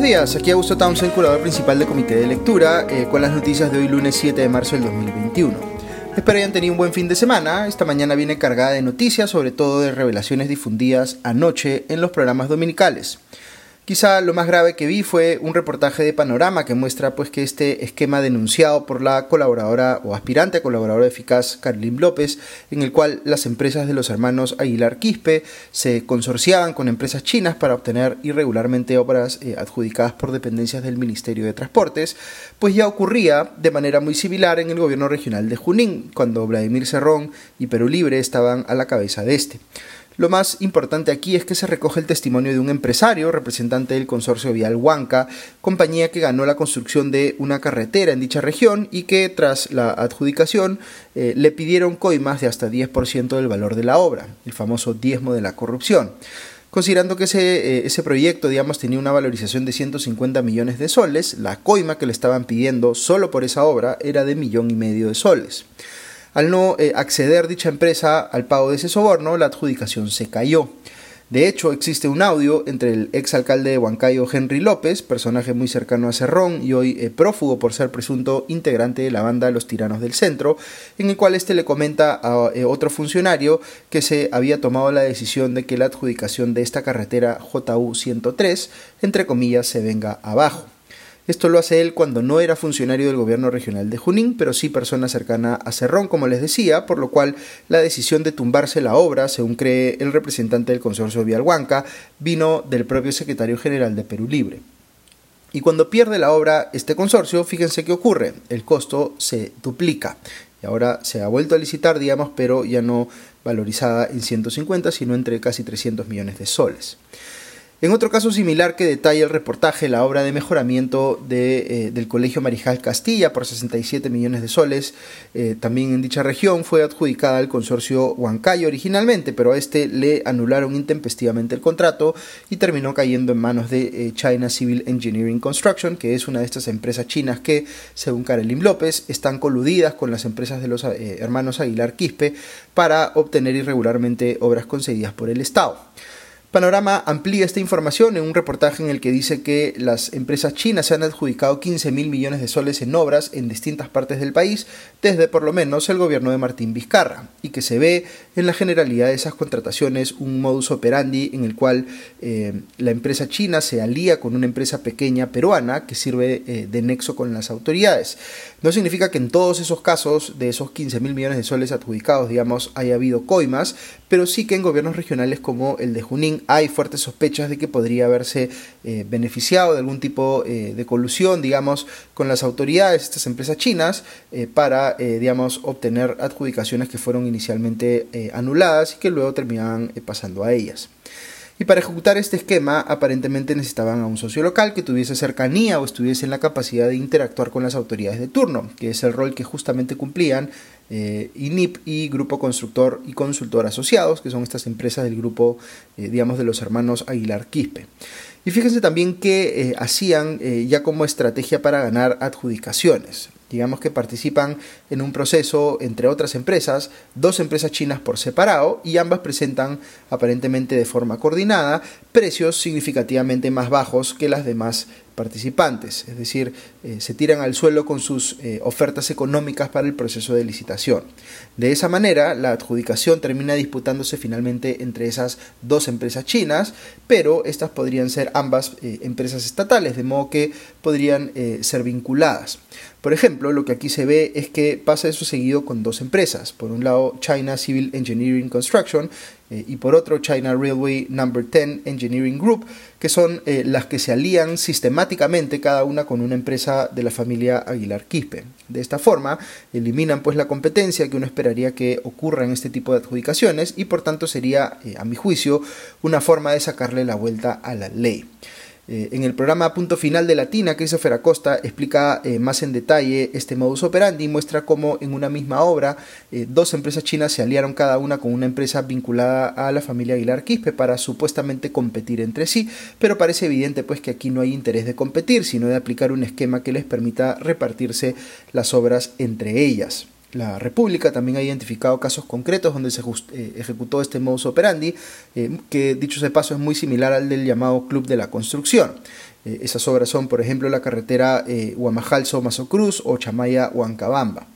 Buenos días, aquí Augusto Townsend, curador principal del Comité de Lectura, eh, con las noticias de hoy lunes 7 de marzo del 2021. Espero hayan tenido un buen fin de semana. Esta mañana viene cargada de noticias, sobre todo de revelaciones difundidas anoche en los programas dominicales. Quizá lo más grave que vi fue un reportaje de Panorama que muestra pues que este esquema denunciado por la colaboradora o aspirante a colaboradora eficaz Carlin López, en el cual las empresas de los hermanos Aguilar Quispe se consorciaban con empresas chinas para obtener irregularmente obras eh, adjudicadas por dependencias del Ministerio de Transportes, pues ya ocurría de manera muy similar en el gobierno regional de Junín, cuando Vladimir Cerrón y Perú Libre estaban a la cabeza de este. Lo más importante aquí es que se recoge el testimonio de un empresario, representante del consorcio Vial Huanca, compañía que ganó la construcción de una carretera en dicha región y que tras la adjudicación eh, le pidieron coimas de hasta 10% del valor de la obra, el famoso diezmo de la corrupción considerando que ese, eh, ese, proyecto, digamos, tenía una valorización de 150 millones de soles, la coima que le estaban pidiendo solo por esa obra era de millón y medio de soles. Al no eh, acceder dicha empresa al pago de ese soborno, la adjudicación se cayó. De hecho, existe un audio entre el exalcalde de Huancayo, Henry López, personaje muy cercano a Cerrón y hoy eh, prófugo por ser presunto integrante de la banda Los Tiranos del Centro, en el cual este le comenta a eh, otro funcionario que se había tomado la decisión de que la adjudicación de esta carretera JU 103, entre comillas, se venga abajo. Esto lo hace él cuando no era funcionario del gobierno regional de Junín, pero sí persona cercana a Cerrón, como les decía, por lo cual la decisión de tumbarse la obra, según cree el representante del consorcio Vialhuanca, vino del propio secretario general de Perú Libre. Y cuando pierde la obra este consorcio, fíjense qué ocurre, el costo se duplica. Y ahora se ha vuelto a licitar, digamos, pero ya no valorizada en 150, sino entre casi 300 millones de soles. En otro caso similar que detalla el reportaje, la obra de mejoramiento eh, del Colegio Marijal Castilla por 67 millones de soles, eh, también en dicha región, fue adjudicada al consorcio Huancayo originalmente, pero a este le anularon intempestivamente el contrato y terminó cayendo en manos de eh, China Civil Engineering Construction, que es una de estas empresas chinas que, según Karelin López, están coludidas con las empresas de los hermanos Aguilar Quispe para obtener irregularmente obras concedidas por el Estado. Panorama amplía esta información en un reportaje en el que dice que las empresas chinas se han adjudicado 15 mil millones de soles en obras en distintas partes del país desde por lo menos el gobierno de Martín Vizcarra y que se ve en la generalidad de esas contrataciones un modus operandi en el cual eh, la empresa china se alía con una empresa pequeña peruana que sirve eh, de nexo con las autoridades. No significa que en todos esos casos de esos 15 mil millones de soles adjudicados, digamos, haya habido coimas, pero sí que en gobiernos regionales como el de Junín hay fuertes sospechas de que podría haberse eh, beneficiado de algún tipo eh, de colusión, digamos, con las autoridades, estas empresas chinas, eh, para, digamos, obtener adjudicaciones que fueron inicialmente anuladas y que luego terminaban pasando a ellas. Y para ejecutar este esquema aparentemente necesitaban a un socio local que tuviese cercanía o estuviese en la capacidad de interactuar con las autoridades de turno, que es el rol que justamente cumplían eh, INIP y Grupo Constructor y Consultor Asociados, que son estas empresas del grupo, eh, digamos, de los hermanos Aguilar Quispe. Y fíjense también que eh, hacían ya como estrategia para ganar adjudicaciones digamos que participan en un proceso entre otras empresas, dos empresas chinas por separado y ambas presentan aparentemente de forma coordinada precios significativamente más bajos que las demás participantes, es decir, eh, se tiran al suelo con sus eh, ofertas económicas para el proceso de licitación. De esa manera, la adjudicación termina disputándose finalmente entre esas dos empresas chinas, pero estas podrían ser ambas eh, empresas estatales, de modo que podrían ser vinculadas. Por ejemplo, lo que aquí se ve es que pasa eso seguido con dos empresas. Por un lado, China Civil Engineering Construction eh, y por otro China Railway Number 10 Engineering Group, que son eh, las que se alían sistemáticamente cada una con una empresa de la familia Aguilar Quispe. De esta forma, eliminan pues la competencia que uno esperaría que ocurra en este tipo de adjudicaciones y por tanto sería, eh, a mi juicio, una forma de sacarle la vuelta a la ley. Eh, en el programa Punto Final de Latina, Christopher Acosta explica eh, más en detalle este modus operandi y muestra cómo en una misma obra eh, dos empresas chinas se aliaron cada una con una empresa vinculada a la familia Aguilar Quispe para supuestamente competir entre sí, pero parece evidente pues que aquí no hay interés de competir, sino de aplicar un esquema que les permita repartirse las obras entre ellas. La República también ha identificado casos concretos donde se eh, ejecutó este modus operandi, eh, que dicho de paso es muy similar al del llamado Club de la Construcción. Eh, esas obras son, por ejemplo, la carretera Huamajalso-Mazo Cruz o Chamaya-Huancabamba.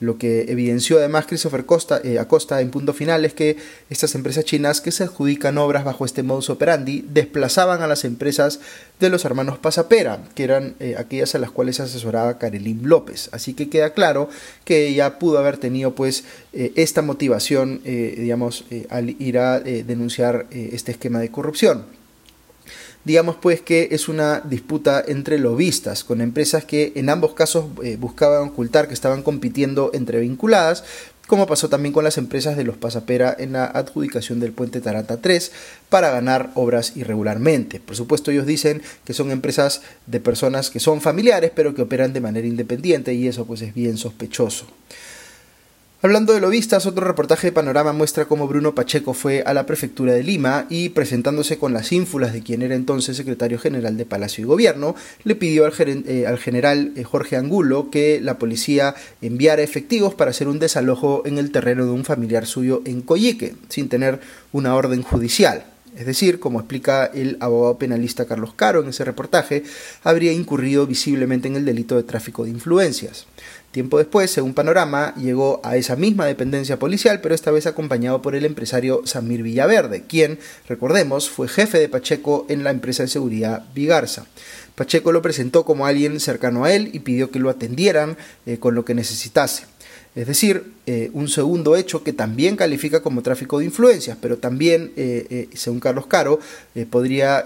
Lo que evidenció además Christopher Costa, eh, Acosta en punto final es que estas empresas chinas que se adjudican obras bajo este modus operandi desplazaban a las empresas de los hermanos Pasapera, que eran eh, aquellas a las cuales asesoraba Karelín López. Así que queda claro que ella pudo haber tenido pues eh, esta motivación, digamos, al ir a denunciar este esquema de corrupción. Digamos pues que es una disputa entre lobistas, con empresas que en ambos casos eh, buscaban ocultar que estaban compitiendo entre vinculadas, como pasó también con las empresas de los Pasapera en la adjudicación del puente Tarata 3 para ganar obras irregularmente. Por supuesto ellos dicen que son empresas de personas que son familiares pero que operan de manera independiente y eso pues es bien sospechoso. Hablando de lobistas, otro reportaje de Panorama muestra cómo Bruno Pacheco fue a la prefectura de Lima y, presentándose con las ínfulas de quien era entonces secretario general de Palacio y Gobierno, le pidió al, eh, general eh, Jorge Angulo que la policía enviara efectivos para hacer un desalojo en el terreno de un familiar suyo en Coyique, sin tener una orden judicial. Es decir, como explica el abogado penalista Carlos Caro en ese reportaje, habría incurrido visiblemente en el delito de tráfico de influencias. Tiempo después, según Panorama, llegó a esa misma dependencia policial, pero esta vez acompañado por el empresario Samir Villaverde, quien, recordemos, fue jefe de Pacheco en la empresa de seguridad Vigarza. Pacheco lo presentó como alguien cercano a él y pidió que lo atendieran eh, con lo que necesitase. Es decir, eh, un segundo hecho que también califica como tráfico de influencias, pero también, eh, eh, según Carlos Caro, podría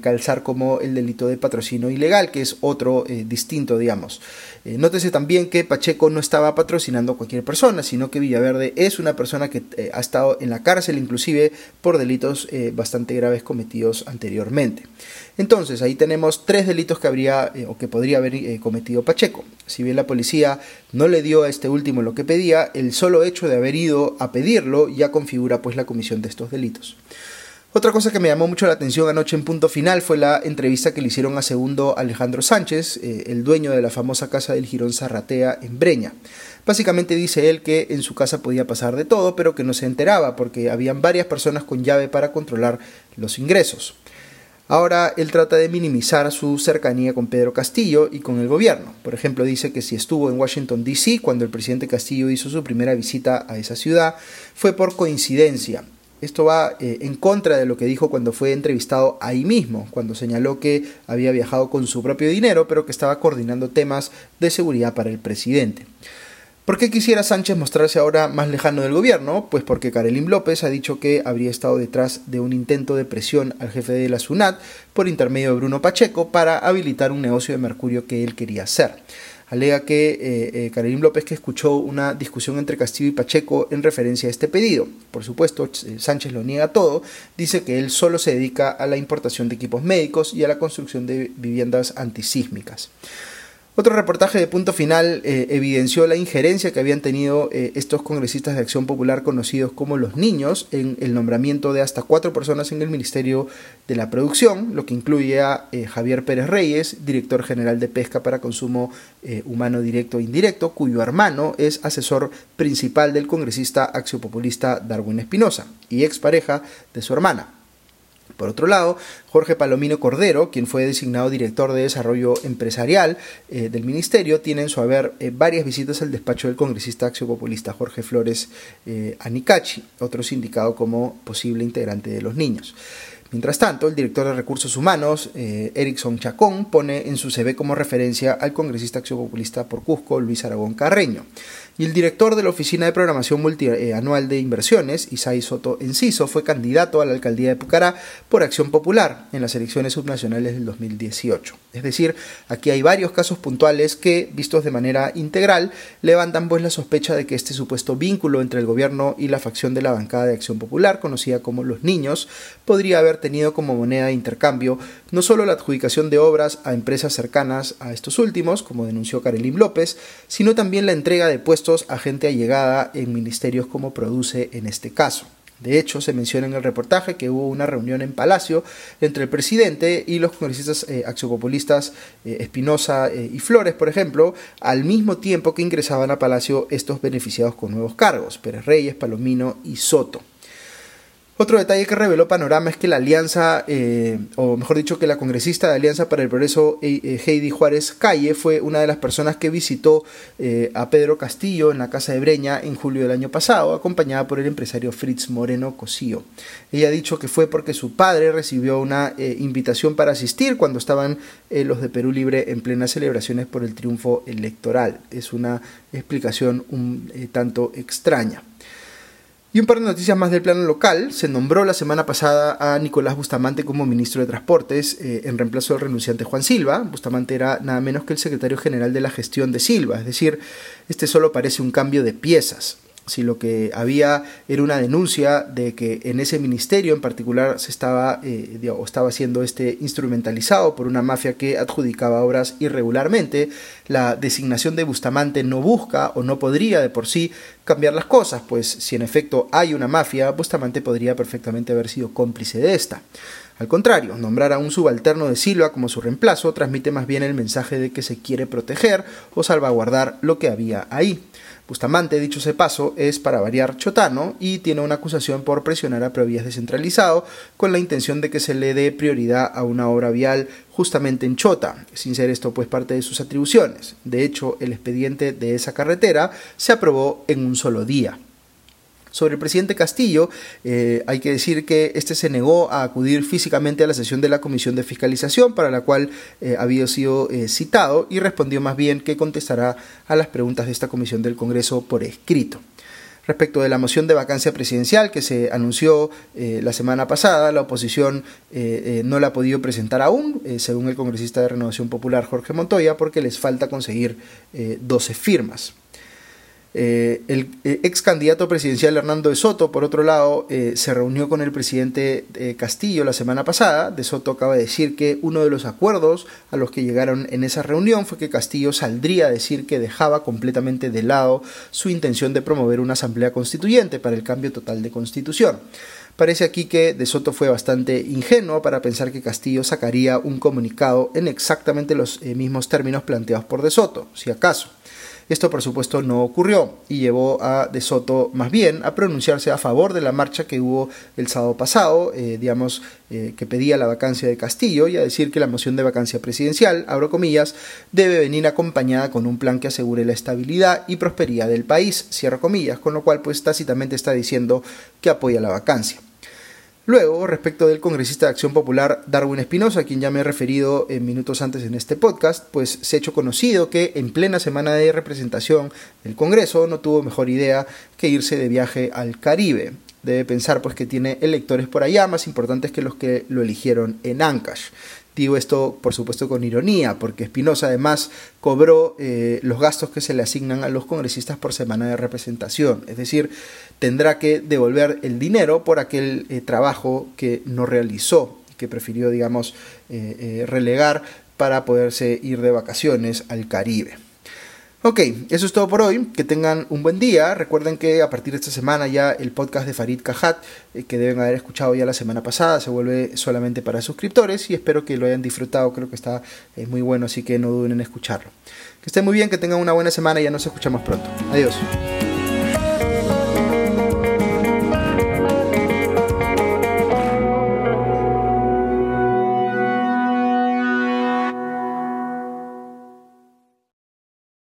calzar como el delito de patrocinio ilegal, que es otro distinto, digamos. nótese también que Pacheco no estaba patrocinando a cualquier persona, sino que Villaverde es una persona que ha estado en la cárcel inclusive por delitos bastante graves cometidos anteriormente. Entonces, ahí tenemos tres delitos que habría o que podría haber cometido Pacheco. Si bien la policía no le dio a este último lo que pedía, el solo hecho de haber ido a pedirlo ya configura pues la comisión de estos delitos. Otra cosa que me llamó mucho la atención anoche en punto final fue la entrevista que le hicieron a segundo Alejandro Sánchez, eh, el dueño de la famosa casa del Girón Zarratea en Breña. Básicamente dice él que en su casa podía pasar de todo, pero que no se enteraba porque habían varias personas con llave para controlar los ingresos. Ahora él trata de minimizar su cercanía con Pedro Castillo y con el gobierno. Por ejemplo, dice que si estuvo en Washington, D.C. cuando el presidente Castillo hizo su primera visita a esa ciudad, fue por coincidencia. Esto va eh, en contra de lo que dijo cuando fue entrevistado ahí mismo, cuando señaló que había viajado con su propio dinero, pero que estaba coordinando temas de seguridad para el presidente. ¿Por qué quisiera Sánchez mostrarse ahora más lejano del gobierno? Pues porque Karelín López ha dicho que habría estado detrás de un intento de presión al jefe de la SUNAT por intermedio de Bruno Pacheco para habilitar un negocio de mercurio que él quería hacer. Alega que eh, eh López que escuchó una discusión entre Castillo y Pacheco en referencia a este pedido. Por supuesto, eh, Sánchez lo niega todo, dice que él solo se dedica a la importación de equipos médicos y a la construcción de viviendas antisísmicas. Otro reportaje de punto final eh, evidenció la injerencia que habían tenido eh, estos congresistas de Acción Popular conocidos como los niños en el nombramiento de hasta cuatro personas en el Ministerio de la Producción, lo que incluye a eh, Javier Pérez Reyes, director general de Pesca para Consumo Humano Directo e Indirecto, cuyo hermano es asesor principal del congresista axiopopulista Darwin Espinosa y expareja de su hermana. Por otro lado, Jorge Palomino Cordero, quien fue designado director de desarrollo empresarial eh, del ministerio, tiene en su haber eh, varias visitas al despacho del congresista axiopopulista Jorge Flores eh, Anicachi, otro sindicado como posible integrante de los niños. Mientras tanto, el director de Recursos Humanos, Erickson Chacón, pone en su CV como referencia al congresista axiopopulista por Cusco, Luis Aragón Carreño. Y el director de la Oficina de Programación Multianual de Inversiones, Isai Soto Enciso, fue candidato a la alcaldía de Pucará por Acción Popular en las elecciones subnacionales del 2018. Es decir, aquí hay varios casos puntuales que, vistos de manera integral, levantan pues la sospecha de que este supuesto vínculo entre el gobierno y la facción de la bancada de Acción Popular, conocida como Los Niños, podría haber tenido como moneda de intercambio no solo la adjudicación de obras a empresas cercanas a estos últimos, como denunció Karelín López, sino también la entrega de puestos a gente allegada en ministerios como produce en este caso. De hecho, se menciona en el reportaje que hubo una reunión en Palacio entre el presidente y los congresistas eh, axiopopulistas eh, Espinosa y Flores, por ejemplo, al mismo tiempo que ingresaban a Palacio estos beneficiados con nuevos cargos, Pérez Reyes, Palomino y Soto. Otro detalle que reveló Panorama es que la alianza, eh, o mejor dicho, que la congresista de Alianza para el Progreso, eh, eh, Heidi Juárez Calle, fue una de las personas que visitó a Pedro Castillo en la Casa de Breña en julio del año pasado, acompañada por el empresario Fritz Moreno Cosío. Ella ha dicho que fue porque su padre recibió una invitación para asistir cuando estaban los de Perú Libre en plenas celebraciones por el triunfo electoral. Es una explicación un tanto extraña. Y un par de noticias más del plano local. Se nombró la semana pasada a Nicolás Bustamante como ministro de Transportes eh, en reemplazo del renunciante Juan Silva. Bustamante era nada menos que el secretario general de la gestión de Silva, es decir, este solo parece un cambio de piezas si lo que había era una denuncia de que en ese ministerio en particular se estaba, eh, estaba siendo este instrumentalizado por una mafia que adjudicaba obras irregularmente, la designación de Bustamante no busca o no podría de por sí cambiar las cosas, pues si en efecto hay una mafia, Bustamante podría perfectamente haber sido cómplice de esta. Al contrario, nombrar a un subalterno de Silva como su reemplazo transmite más bien el mensaje de que se quiere proteger o salvaguardar lo que había ahí. Bustamante, dicho ese paso, es para variar chotano y tiene una acusación por presionar a Provías descentralizado con la intención de que se le dé prioridad a una obra vial justamente en Chota, sin ser esto pues parte de sus atribuciones. De hecho, el expediente de esa carretera se aprobó en un solo día. Sobre el presidente Castillo, eh, hay que decir que este se negó a acudir físicamente a la sesión de la Comisión de Fiscalización, para la cual eh, había sido eh, citado, y respondió más bien que contestará a las preguntas de esta comisión del Congreso por escrito. Respecto de la moción de vacancia presidencial que se anunció la semana pasada, la oposición no la ha podido presentar aún, según el congresista de Renovación Popular Jorge Montoya, porque les falta conseguir 12 firmas. Eh, el eh, ex candidato presidencial Hernando de Soto, por otro lado, eh, se reunió con el presidente Castillo la semana pasada. De Soto acaba de decir que uno de los acuerdos a los que llegaron en esa reunión fue que Castillo saldría a decir que dejaba completamente de lado su intención de promover una asamblea constituyente para el cambio total de constitución. Parece aquí que De Soto fue bastante ingenuo para pensar que Castillo sacaría un comunicado en exactamente los mismos términos planteados por De Soto, si acaso. Esto por supuesto no ocurrió y llevó a De Soto más bien a pronunciarse a favor de la marcha que hubo el sábado pasado, eh, digamos, eh, que pedía la vacancia de Castillo y a decir que la moción de vacancia presidencial, abro comillas, debe venir acompañada con un plan que asegure la estabilidad y prosperidad del país, cierro comillas, con lo cual pues tácitamente está diciendo que apoya la vacancia. Luego, respecto del congresista de Acción Popular Darwin Espinosa, a quien ya me he referido en minutos antes en este podcast, pues se ha hecho conocido que en plena semana de representación del Congreso no tuvo mejor idea que irse de viaje al Caribe. Debe pensar pues que tiene electores por allá más importantes que los que lo eligieron en Ancash. Digo esto, por supuesto, con ironía, porque Espinosa además cobró eh, los gastos que se le asignan a los congresistas por semana de representación. Es decir, tendrá que devolver el dinero por aquel eh, trabajo que no realizó, que prefirió, digamos, eh, relegar para poderse ir de vacaciones al Caribe. Ok, eso es todo por hoy. Que tengan un buen día. Recuerden que a partir de esta semana ya el podcast de Farid Kajat, eh, que deben haber escuchado ya la semana pasada, se vuelve solamente para suscriptores y espero que lo hayan disfrutado. Creo que está eh, muy bueno, así que no duden en escucharlo. Que estén muy bien, que tengan una buena semana y ya nos escuchamos pronto. Adiós.